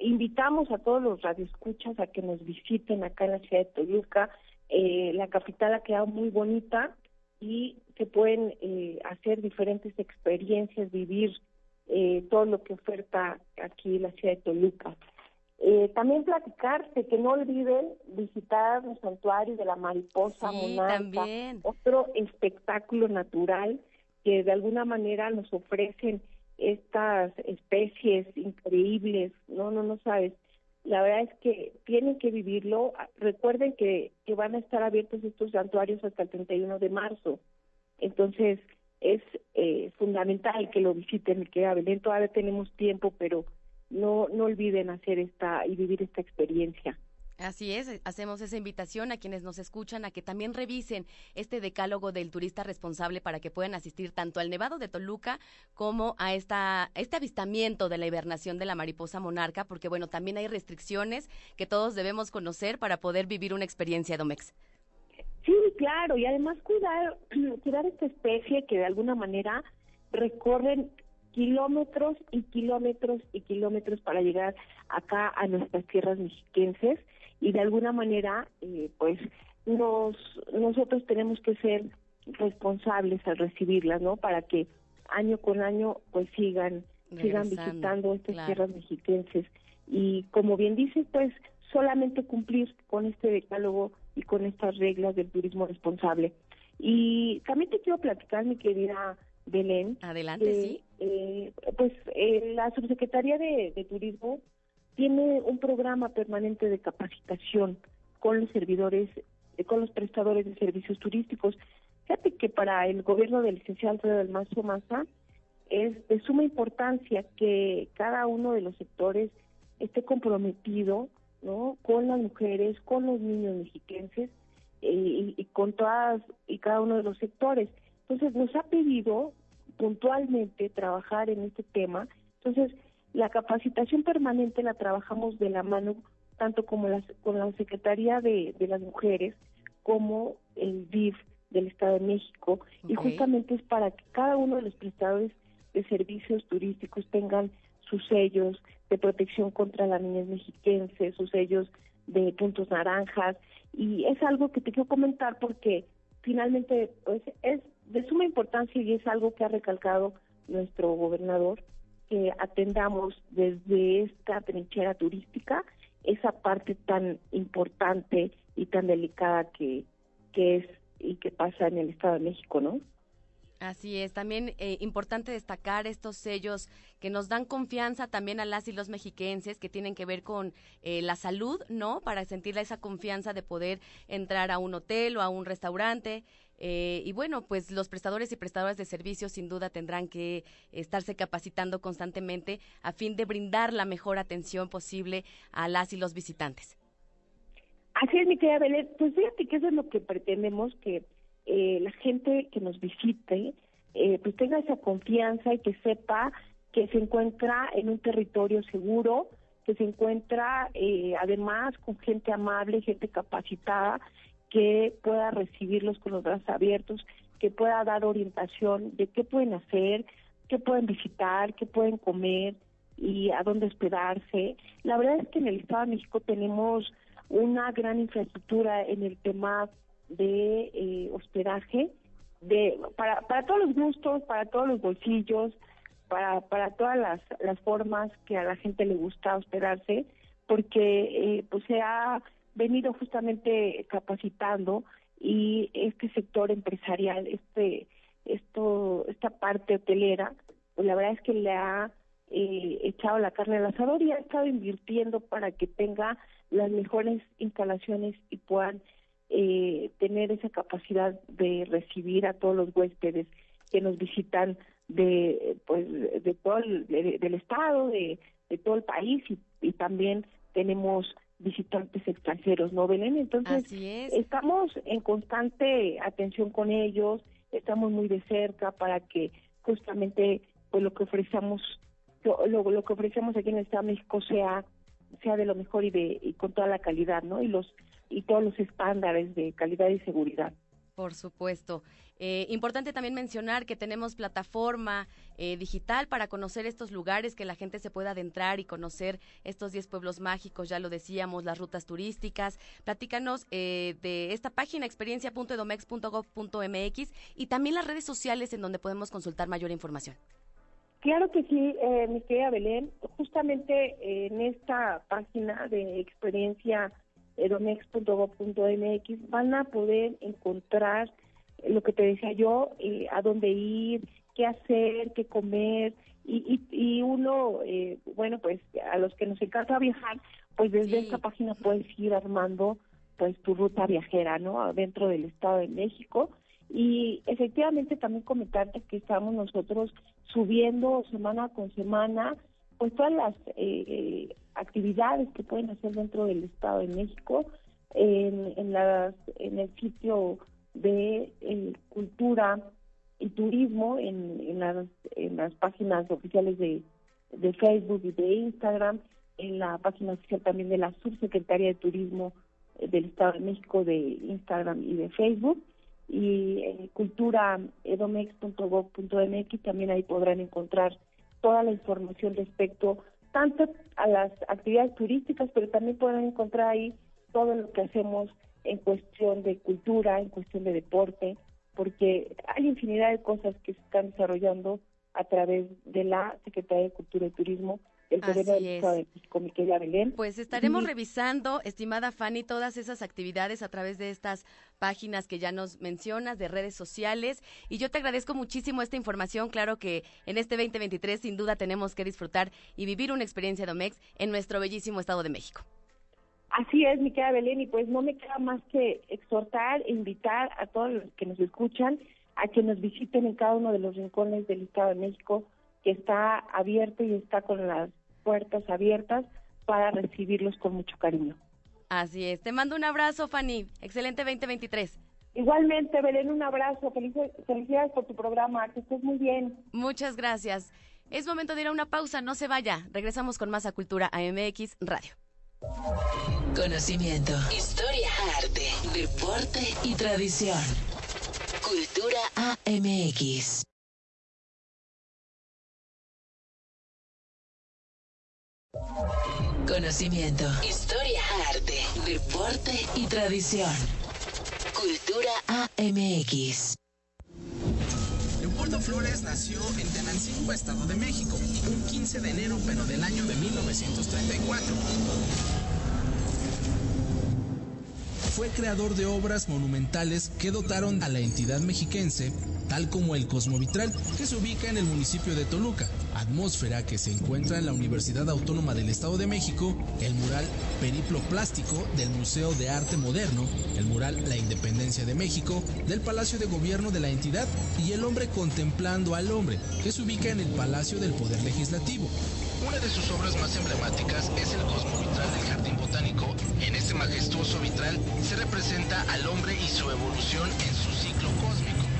invitamos a todos los radioescuchas a que nos visiten acá en la ciudad de Toluca. Eh, la capital ha quedado muy bonita y se pueden eh, hacer diferentes experiencias, vivir eh, todo lo que oferta aquí la ciudad de Toluca. Eh, también platicarte que no olviden visitar los santuarios de la mariposa sí, también. otro espectáculo natural que de alguna manera nos ofrecen estas especies increíbles, no, no, no sabes. La verdad es que tienen que vivirlo. Recuerden que, que van a estar abiertos estos santuarios hasta el 31 de marzo. Entonces, es eh, fundamental que lo visiten, que Belén todavía tenemos tiempo, pero no, no olviden hacer esta y vivir esta experiencia. Así es, hacemos esa invitación a quienes nos escuchan a que también revisen este decálogo del turista responsable para que puedan asistir tanto al Nevado de Toluca como a esta, este avistamiento de la hibernación de la mariposa monarca, porque bueno, también hay restricciones que todos debemos conocer para poder vivir una experiencia Domex. Sí, claro, y además cuidar, [CLEARS THROAT] cuidar esta especie que de alguna manera recorren kilómetros y kilómetros y kilómetros para llegar acá a nuestras tierras mexiquenses y de alguna manera eh, pues nos nosotros tenemos que ser responsables al recibirlas no para que año con año pues sigan sigan visitando estas tierras mexiquenses y como bien dices pues solamente cumplir con este decálogo y con estas reglas del turismo responsable y también te quiero platicar mi querida Belén. Adelante, sí. Eh, pues eh, la Subsecretaría de, Turismo tiene un programa permanente de capacitación con los servidores, eh, con los prestadores de servicios turísticos. Fíjate que para el gobierno del licenciado Alfredo del Mazo Maza, es de suma importancia que cada uno de los sectores esté comprometido ¿no? con las mujeres, con los niños mexiquenses eh, y, con todas y cada uno de los sectores. Entonces nos ha pedido puntualmente trabajar en este tema. Entonces la capacitación permanente la trabajamos de la mano tanto como las, con la Secretaría de, de las Mujeres como el DIF del Estado de México. Y justamente es para que cada uno de los prestadores de servicios turísticos tengan sus sellos de protección contra la niñez mexiquense, sus sellos de puntos naranjas. Y es algo que te quiero comentar porque finalmente pues es de suma importancia y es algo que ha recalcado nuestro gobernador que atendamos desde esta trinchera turística esa parte tan importante y tan delicada que, que es y que pasa en el Estado de México, ¿no? Así es, también eh, importante destacar estos sellos que nos dan confianza también a las y los mexiquenses que tienen que ver con eh, la salud, ¿no? Para sentir esa confianza de poder entrar a un hotel o a un restaurante. Eh, y bueno, pues los prestadores y prestadoras de servicios sin duda tendrán que estarse capacitando constantemente a fin de brindar la mejor atención posible a las y los visitantes. Así es, mi querida Belén. Pues fíjate que eso es lo que pretendemos, que eh, la gente que nos visite eh, pues tenga esa confianza y que sepa que se encuentra en un territorio seguro, que se encuentra eh, además con gente amable, gente capacitada, que pueda recibirlos con los brazos abiertos, que pueda dar orientación de qué pueden hacer, qué pueden visitar, qué pueden comer y a dónde hospedarse. La verdad es que en el Estado de México tenemos una gran infraestructura en el tema de eh, hospedaje de para para todos los gustos para todos los bolsillos para para todas las las formas que a la gente le gusta hospedarse porque eh, pues se venido justamente capacitando y este sector empresarial este esto esta parte hotelera pues la verdad es que le ha eh, echado la carne al asador y ha estado invirtiendo para que tenga las mejores instalaciones y puedan eh, tener esa capacidad de recibir a todos los huéspedes que nos visitan de pues de todo el, del estado de, de, todo el país y, también tenemos visitantes extranjeros no Belén entonces estamos en constante atención con ellos estamos muy de cerca para que justamente pues lo que ofrecemos lo, lo, que ofrecemos aquí en el Estado de México sea sea de lo mejor y de y con toda la calidad no y los y todos los estándares de calidad y seguridad. Por supuesto. Eh, importante también mencionar que tenemos plataforma eh, digital para conocer estos lugares, que la gente se pueda adentrar y conocer estos 10 pueblos mágicos, ya lo decíamos, las rutas turísticas. Platícanos eh, de esta página experiencia.edomex.gov.mx y también las redes sociales en donde podemos consultar mayor información. Claro que sí, mi querida Belén. Justamente en esta página de experiencia edomex.gov.mx van a poder encontrar lo que te decía yo, eh, a dónde ir, qué hacer, qué comer, y, y, uno, eh, bueno, pues a los que nos encanta viajar, pues desde esta página puedes ir armando pues tu ruta viajera, ¿no? Dentro del Estado de México. Y efectivamente también comentarte que estamos nosotros subiendo semana con semana pues todas las eh, actividades que pueden hacer dentro del Estado de México en, en, las, en el sitio de eh, cultura y turismo en, en, las, en las páginas oficiales de, de Facebook y de Instagram, en la página oficial también de la Subsecretaría de Turismo eh, del Estado de México de Instagram y de Facebook y eh, culturaedomex.gov.mx también ahí podrán encontrar toda la información respecto tanto a las actividades turísticas, pero también pueden encontrar ahí todo lo que hacemos en cuestión de cultura, en cuestión de deporte, porque hay infinidad de cosas que se están desarrollando a través de la Secretaría de Cultura y Turismo el de Pues estaremos revisando, estimada Fanny, todas esas actividades a través de estas páginas que ya nos mencionas, de redes sociales. Y yo te agradezco muchísimo esta información. Claro que en este 2023 sin duda tenemos que disfrutar y vivir una experiencia Domex en nuestro bellísimo Estado de México. Así es, mi querida Belén, y pues no me queda más que exhortar e invitar a todos los que nos escuchan a que nos visiten en cada uno de los rincones del Estado de México que está abierto y está con las puertas abiertas para recibirlos con mucho cariño. Así es. Te mando un abrazo, Fanny. Excelente 2023. Igualmente, Belén, un abrazo. felicidades por tu programa. Que estés muy bien. Muchas gracias. Es momento de ir a una pausa. No se vaya. Regresamos con más a Cultura AMX Radio. Conocimiento, historia, arte, deporte y tradición. Cultura AMX. Conocimiento, historia, arte, deporte y tradición. Cultura AMX. Leopoldo Flores nació en Tenancingo, Estado de México, un 15 de enero, pero del año de 1934. Fue creador de obras monumentales que dotaron a la entidad mexiquense tal como el Cosmovitral, que se ubica en el municipio de Toluca, atmósfera que se encuentra en la Universidad Autónoma del Estado de México, el mural Periplo Plástico del Museo de Arte Moderno, el mural La Independencia de México del Palacio de Gobierno de la entidad y el hombre contemplando al hombre, que se ubica en el Palacio del Poder Legislativo. Una de sus obras más emblemáticas es el Cosmovitral del Jardín En este majestuoso vitral se representa al hombre y su evolución en su ciclo cósmico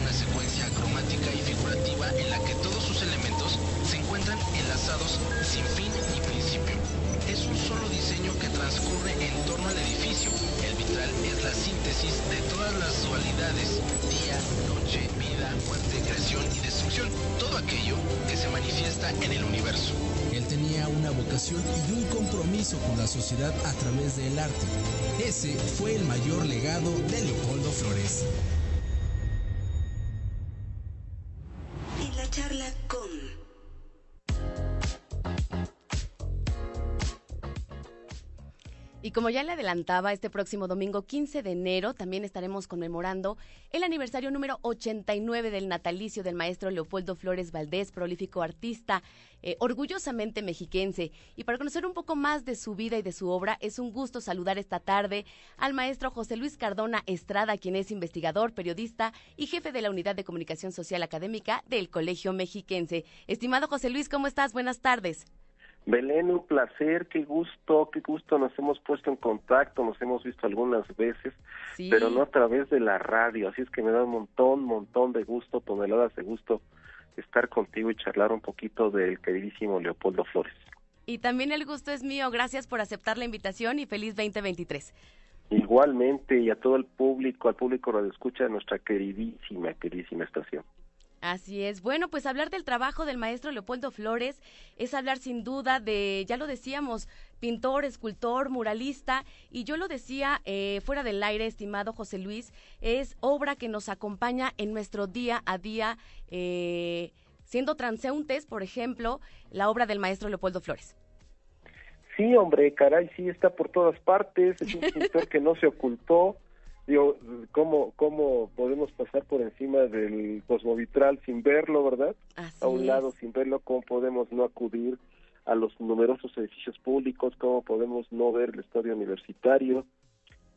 una secuencia cromática y figurativa en la que todos sus elementos se encuentran enlazados sin fin ni principio. Es un solo diseño que transcurre en torno al edificio. El vitral es la síntesis de todas las dualidades, día, noche, vida, muerte, creación y destrucción, todo aquello que se manifiesta en el universo. Una vocación y un compromiso con la sociedad a través del arte. Ese fue el mayor legado de Leopoldo Flores. Como ya le adelantaba, este próximo domingo 15 de enero también estaremos conmemorando el aniversario número 89 del natalicio del maestro Leopoldo Flores Valdés, prolífico artista, eh, orgullosamente mexiquense. Y para conocer un poco más de su vida y de su obra, es un gusto saludar esta tarde al maestro José Luis Cardona Estrada, quien es investigador, periodista y jefe de la Unidad de Comunicación Social Académica del Colegio Mexiquense. Estimado José Luis, ¿cómo estás? Buenas tardes. Belén, un placer, qué gusto, qué gusto, nos hemos puesto en contacto, nos hemos visto algunas veces, pero no a través de la radio, así es que me da un montón, montón de gusto, toneladas de gusto estar contigo y charlar un poquito del queridísimo Leopoldo Flores. Y también el gusto es mío, gracias por aceptar la invitación y feliz 2023. Igualmente, y a todo el público, al público que escucha nuestra queridísima, queridísima estación. Así es. Bueno, pues hablar del trabajo del maestro Leopoldo Flores es hablar sin duda de, ya lo decíamos, pintor, escultor, muralista, y yo lo decía eh, fuera del aire, estimado José Luis, es obra que nos acompaña en nuestro día a día, eh, siendo transeúntes, por ejemplo, la obra del maestro Leopoldo Flores. Sí, hombre, caray, sí está por todas partes, es un [LAUGHS] pintor que no se ocultó, digo, ¿cómo, ¿cómo podemos pasar por encima del cosmovitral sin verlo, verdad? a un lado sin verlo, ¿cómo podemos no acudir a los numerosos edificios públicos? ¿Cómo podemos no ver el estadio universitario?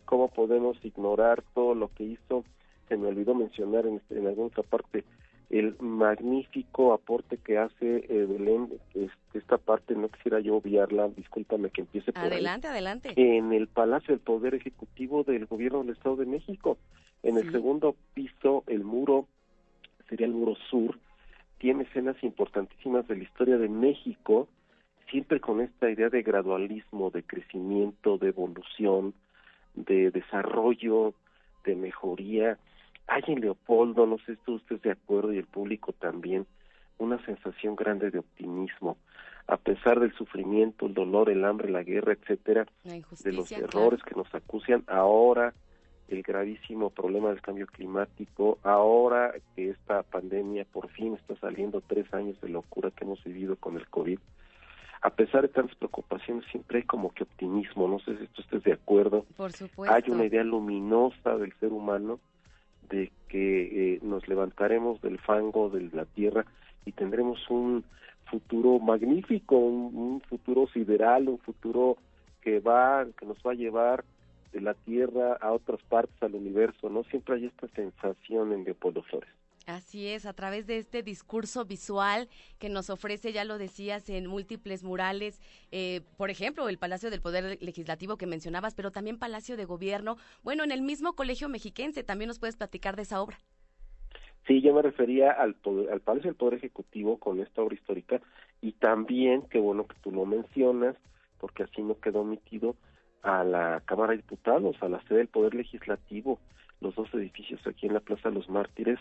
¿Cómo podemos ignorar todo lo que hizo? Se me olvidó mencionar en, en alguna otra parte el magnífico aporte que hace eh, Belén, este, esta parte no quisiera yo obviarla, discúlpame que empiece por Adelante, adelante. En el Palacio del Poder Ejecutivo del Gobierno del Estado de México, en el segundo piso, el muro, sería el muro sur, tiene escenas importantísimas de la historia de México, siempre con esta idea de gradualismo, de crecimiento, de evolución, de desarrollo, de mejoría, hay en Leopoldo, no sé si usted de acuerdo y el público también, una sensación grande de optimismo, a pesar del sufrimiento, el dolor, el hambre, la guerra, etcétera, de los errores que nos acusan ahora, el gravísimo problema del cambio climático, ahora que esta pandemia por fin está saliendo tres años de locura que hemos vivido con el COVID, a pesar de tantas preocupaciones, siempre hay como que optimismo, no sé si tú estés de acuerdo. Por supuesto. Hay una idea luminosa del ser humano de que eh, nos levantaremos del fango de la tierra y tendremos un futuro magnífico, un, futuro sideral, un futuro que va, que nos va a llevar de la Tierra a otras partes, al universo, ¿no? Siempre hay esta sensación en Leopoldo Flores. Así es, a través de este discurso visual que nos ofrece, ya lo decías, en múltiples murales, eh, por ejemplo, el Palacio del Poder Legislativo que mencionabas, pero también Palacio de Gobierno. Bueno, en el mismo Colegio Mexiquense, también nos puedes platicar de esa obra. Sí, yo me refería al, al Palacio del Poder Ejecutivo con esta obra histórica y también, qué bueno que tú lo mencionas, porque así no quedó omitido, a la Cámara de Diputados, a la sede del Poder Legislativo, los dos edificios aquí en la Plaza de los Mártires,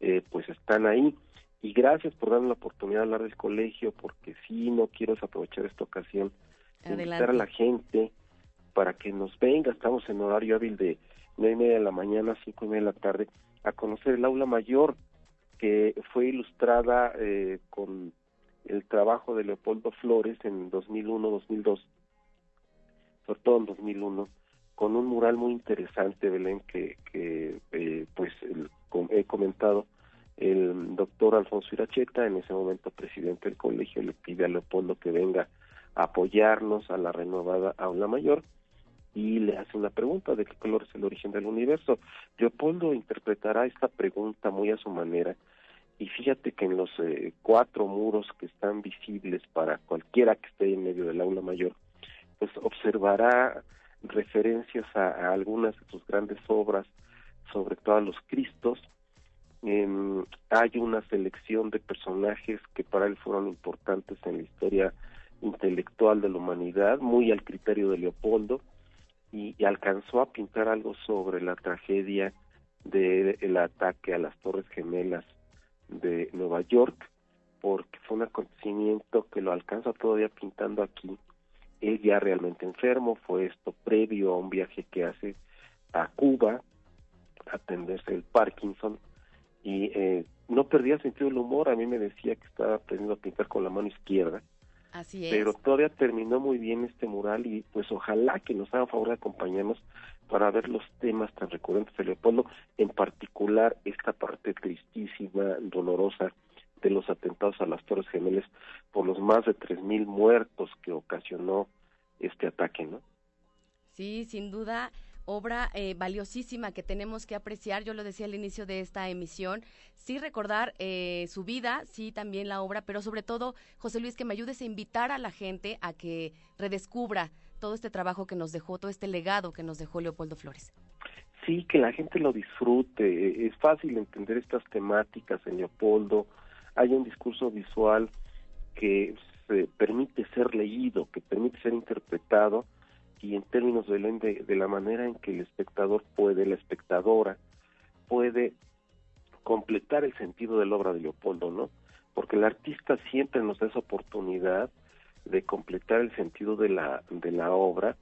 eh, pues están ahí. Y gracias por darme la oportunidad de hablar del colegio, porque sí, no quiero desaprovechar esta ocasión de invitar a la gente para que nos venga. Estamos en horario hábil de nueve y media de la mañana a cinco y media de la tarde a conocer el aula mayor que fue ilustrada eh, con el trabajo de Leopoldo Flores en 2001-2002, sobre todo en 2001, con un mural muy interesante, Belén, que, que eh, pues he comentado, el doctor Alfonso Iracheta, en ese momento presidente del colegio, le pide a Leopoldo que venga a apoyarnos a la renovada aula mayor y le hace una pregunta de qué color es el origen del universo. Leopoldo interpretará esta pregunta muy a su manera y fíjate que en los eh, cuatro muros que están visibles para cualquiera que esté en medio del aula mayor, pues observará referencias a, algunas de sus grandes obras, sobre todo a los Cristos. hay una selección de personajes que para él fueron importantes en la historia intelectual de la humanidad, muy al criterio de Leopoldo y, alcanzó a pintar algo sobre la tragedia del ataque a las Torres Gemelas de Nueva York, porque fue un acontecimiento que lo alcanza todavía pintando aquí. Él ya realmente enfermo, fue esto previo a un viaje que hace a Cuba, atenderse el Parkinson, y eh, no perdía sentido del humor, a mí me decía que estaba aprendiendo a pintar con la mano izquierda, Así es. Pero todavía terminó muy bien este mural y pues ojalá que nos haga favor de acompañarnos para ver los temas tan recurrentes de Leopoldo, en particular esta parte tristísima, dolorosa de los atentados a las Torres Gemelas por los más de tres mil muertos que ocasionó este ataque, ¿no? Sí, sin duda obra eh, valiosísima que tenemos que apreciar. Yo lo decía al inicio de esta emisión. Sí recordar eh, su vida, sí también la obra, pero sobre todo, José Luis, que me ayudes a invitar a la gente a que redescubra todo este trabajo que nos dejó, todo este legado que nos dejó Leopoldo Flores. Sí, que la gente lo disfrute. Es fácil entender estas temáticas en Leopoldo. Hay un discurso visual que se permite ser leído, que permite ser interpretado y en términos de, la manera en que el espectador puede, la espectadora puede completar el sentido de la obra de Leopoldo, ¿no? Porque el artista siempre nos da esa oportunidad de completar el sentido de la de la obra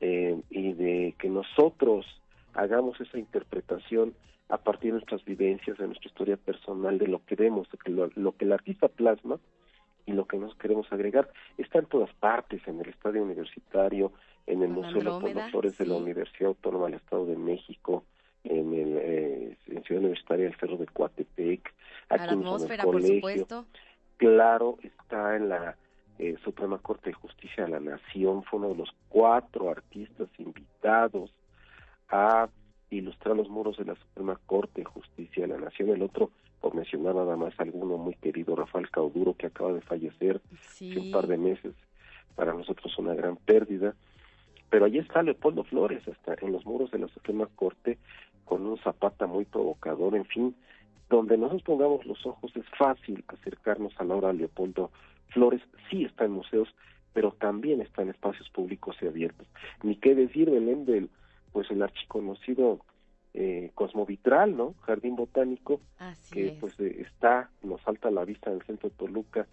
eh, y de que nosotros hagamos esa interpretación a partir de nuestras vivencias, de nuestra historia personal, de lo que vemos, de que lo que el artista plasma y lo que nos queremos agregar. Está en todas partes, en el estadio universitario, en el Museo Leopoldo Flores de la Universidad Autónoma del Estado de México, en el eh, en Ciudad Universitaria del Cerro de Coatepec, aquí la atmósfera, en el colegio. Por supuesto. Claro, está en la eh, Suprema Corte de Justicia de la Nación, fue uno de los cuatro artistas invitados a ilustrar los muros de la Suprema Corte de Justicia de la Nación. El otro, por mencionar nada más alguno muy querido, Rafael Cauduro, que acaba de fallecer hace un par de meses. Para nosotros una gran pérdida pero allí está Leopoldo Flores, hasta en los muros de la Suprema Corte, con un zapata muy provocador, en fin, donde nosotros pongamos los ojos es fácil acercarnos a la obra de Leopoldo Flores, sí está en museos, pero también está en espacios públicos y abiertos. Ni qué decir, Belén, del, pues el archiconocido eh, Cosmovitral, ¿no? Jardín Botánico, que pues eh, está, nos salta a la vista en el centro de Toluca,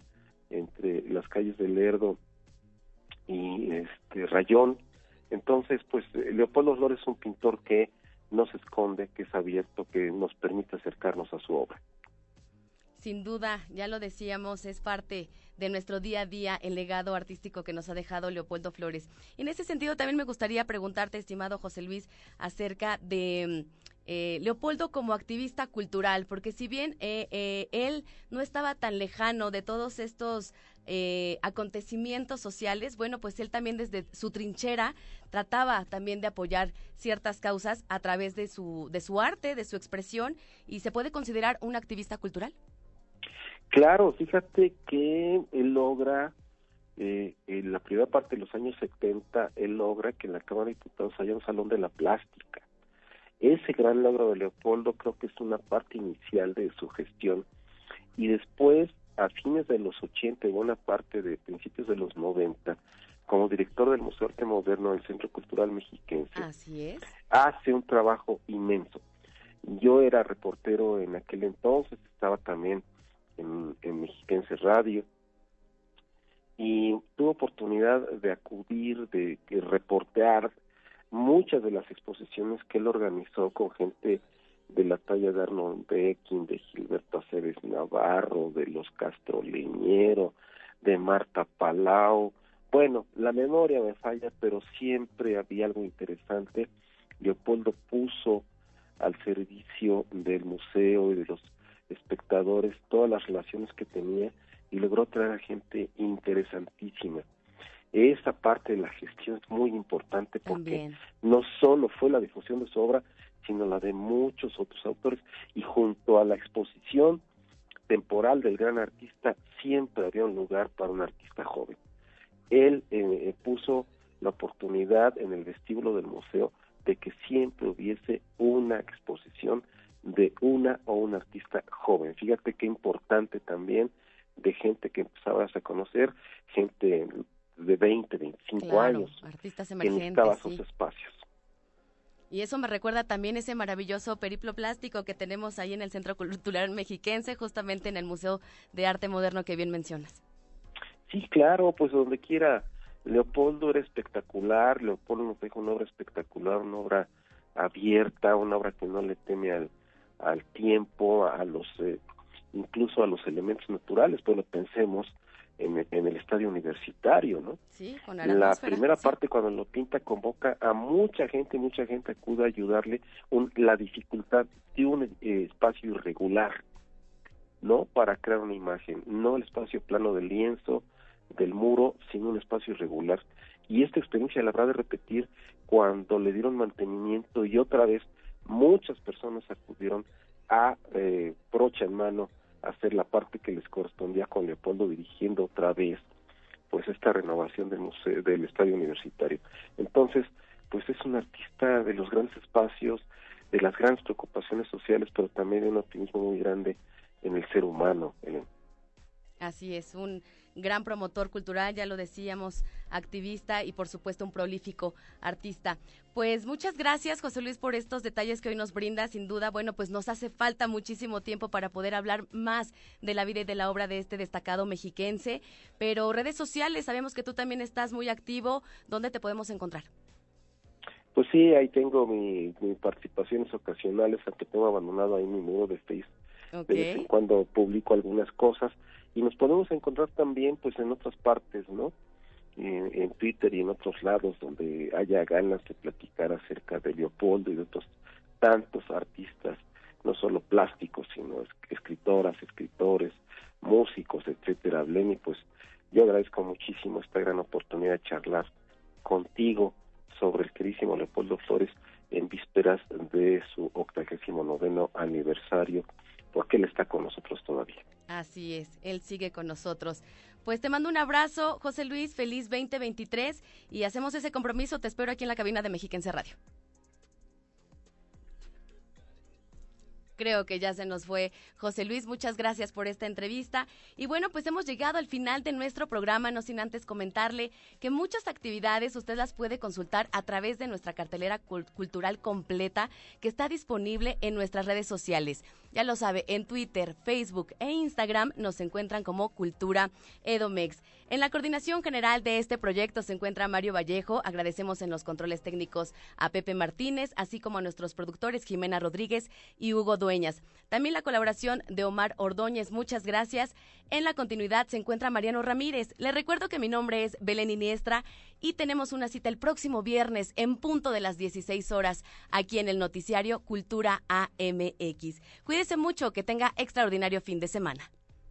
entre las calles de Lerdo y este Rayón, entonces, pues eh, Leopoldo Flores es un pintor que no se esconde, que es abierto, que nos permite acercarnos a su obra. Sin duda, ya lo decíamos, es parte de nuestro día a día el legado artístico que nos ha dejado Leopoldo Flores. En ese sentido, también me gustaría preguntarte, estimado José Luis, acerca de mm, eh, Leopoldo como activista cultural, porque si bien eh, él no estaba tan lejano de todos estos eh, acontecimientos sociales, bueno, pues él también desde su trinchera trataba también de apoyar ciertas causas a través de su, de su arte, de su expresión, y se puede considerar un activista cultural. Claro, fíjate que él logra, eh, en la primera parte de los años 70, él logra que en la Cámara de Diputados haya un salón de la plástica. Ese gran logro de Leopoldo creo que es una parte inicial de su gestión. Y después a fines de los 80 y buena parte de principios de los 90, como director del Museo Arte Moderno del Centro Cultural Mexiquense, hace un trabajo inmenso. Yo era reportero en aquel entonces, estaba también en, en Mexiquense Radio, y tuve oportunidad de acudir, de, de reportear muchas de las exposiciones que él organizó con gente de la talla de Arnold Becking, de Gilberto Aceves Navarro, de los Castro Leñero, de Marta Palau. Bueno, la memoria me falla, pero siempre había algo interesante. Leopoldo puso al servicio del museo y de los espectadores todas las relaciones que tenía y logró traer a gente interesantísima. Esa parte de la gestión es muy importante porque no solo fue la difusión de su obra, sino la de muchos otros autores. Y junto a la exposición temporal del gran artista, siempre había un lugar para un artista joven. Él eh, puso la oportunidad en el vestíbulo del museo de que siempre hubiese una exposición de una o un artista joven. Fíjate qué importante también de gente que empezabas a conocer, gente de 20, 25 años, artistas que necesitaba sus espacios. Y eso me recuerda también ese maravilloso periplo plástico que tenemos ahí en el Centro Cultural Mexiquense, justamente en el Museo de Arte Moderno que bien mencionas. Sí, claro, pues donde quiera. Leopoldo era espectacular, Leopoldo nos dejó una obra espectacular, una obra abierta, una obra que no le teme al, al tiempo, a los, eh, incluso a los elementos naturales, pues lo pensemos, en, en, el estadio universitario, ¿no? Sí, con La primera parte cuando lo pinta convoca a mucha gente, mucha gente acude a ayudarle un, la dificultad de un eh, espacio irregular, ¿no? Para crear una imagen, no el espacio plano del lienzo, del muro, sino un espacio irregular. Y esta experiencia la habrá de repetir cuando le dieron mantenimiento y otra vez muchas personas acudieron a eh, brocha en mano hacer la parte que les correspondía con Leopoldo dirigiendo otra vez pues esta renovación del museo del estadio universitario. Entonces, pues es un artista de los grandes espacios, de las grandes preocupaciones sociales, pero también de un optimismo muy grande en el ser humano. Así es, un gran promotor cultural, ya lo decíamos, activista y por supuesto un prolífico artista. Pues muchas gracias José Luis por estos detalles que hoy nos brinda. Sin duda, bueno, pues nos hace falta muchísimo tiempo para poder hablar más de la vida y de la obra de este destacado mexiquense. Pero redes sociales, sabemos que tú también estás muy activo. ¿Dónde te podemos encontrar? Pues sí, ahí tengo mis participaciones ocasionales, aunque tengo abandonado ahí mi muro de Facebook. De vez en cuando publico algunas cosas y nos podemos encontrar también pues en otras partes, ¿no? En, Twitter y en otros lados donde haya ganas de platicar acerca de Leopoldo y de otros tantos artistas, no solo plásticos, sino escritoras, escritores, músicos, etcétera. Lenny, pues yo agradezco muchísimo esta gran oportunidad de charlar contigo sobre el querísimo Leopoldo Flores en vísperas de su octagésimo noveno aniversario, porque él está con nosotros todavía. Así es, él sigue con nosotros. Pues te mando un abrazo, José Luis, feliz 2023 y hacemos ese compromiso. Te espero aquí en la cabina de Mexiquense Radio. Creo que ya se nos fue José Luis. Muchas gracias por esta entrevista. Y bueno, pues hemos llegado al final de nuestro programa, no sin antes comentarle que muchas actividades usted las puede consultar a través de nuestra cartelera cultural completa que está disponible en nuestras redes sociales. Ya lo sabe, en Twitter, Facebook e Instagram nos encuentran como Cultura Edomex. En la coordinación general de este proyecto se encuentra Mario Vallejo. Agradecemos en los controles técnicos a Pepe Martínez, así como a nuestros productores Jimena Rodríguez y Hugo Dueñas. También la colaboración de Omar Ordóñez. Muchas gracias. En la continuidad se encuentra Mariano Ramírez. Le recuerdo que mi nombre es Belén Iniestra y tenemos una cita el próximo viernes en punto de las 16 horas aquí en el noticiario Cultura AMX. Cuídese mucho, que tenga extraordinario fin de semana.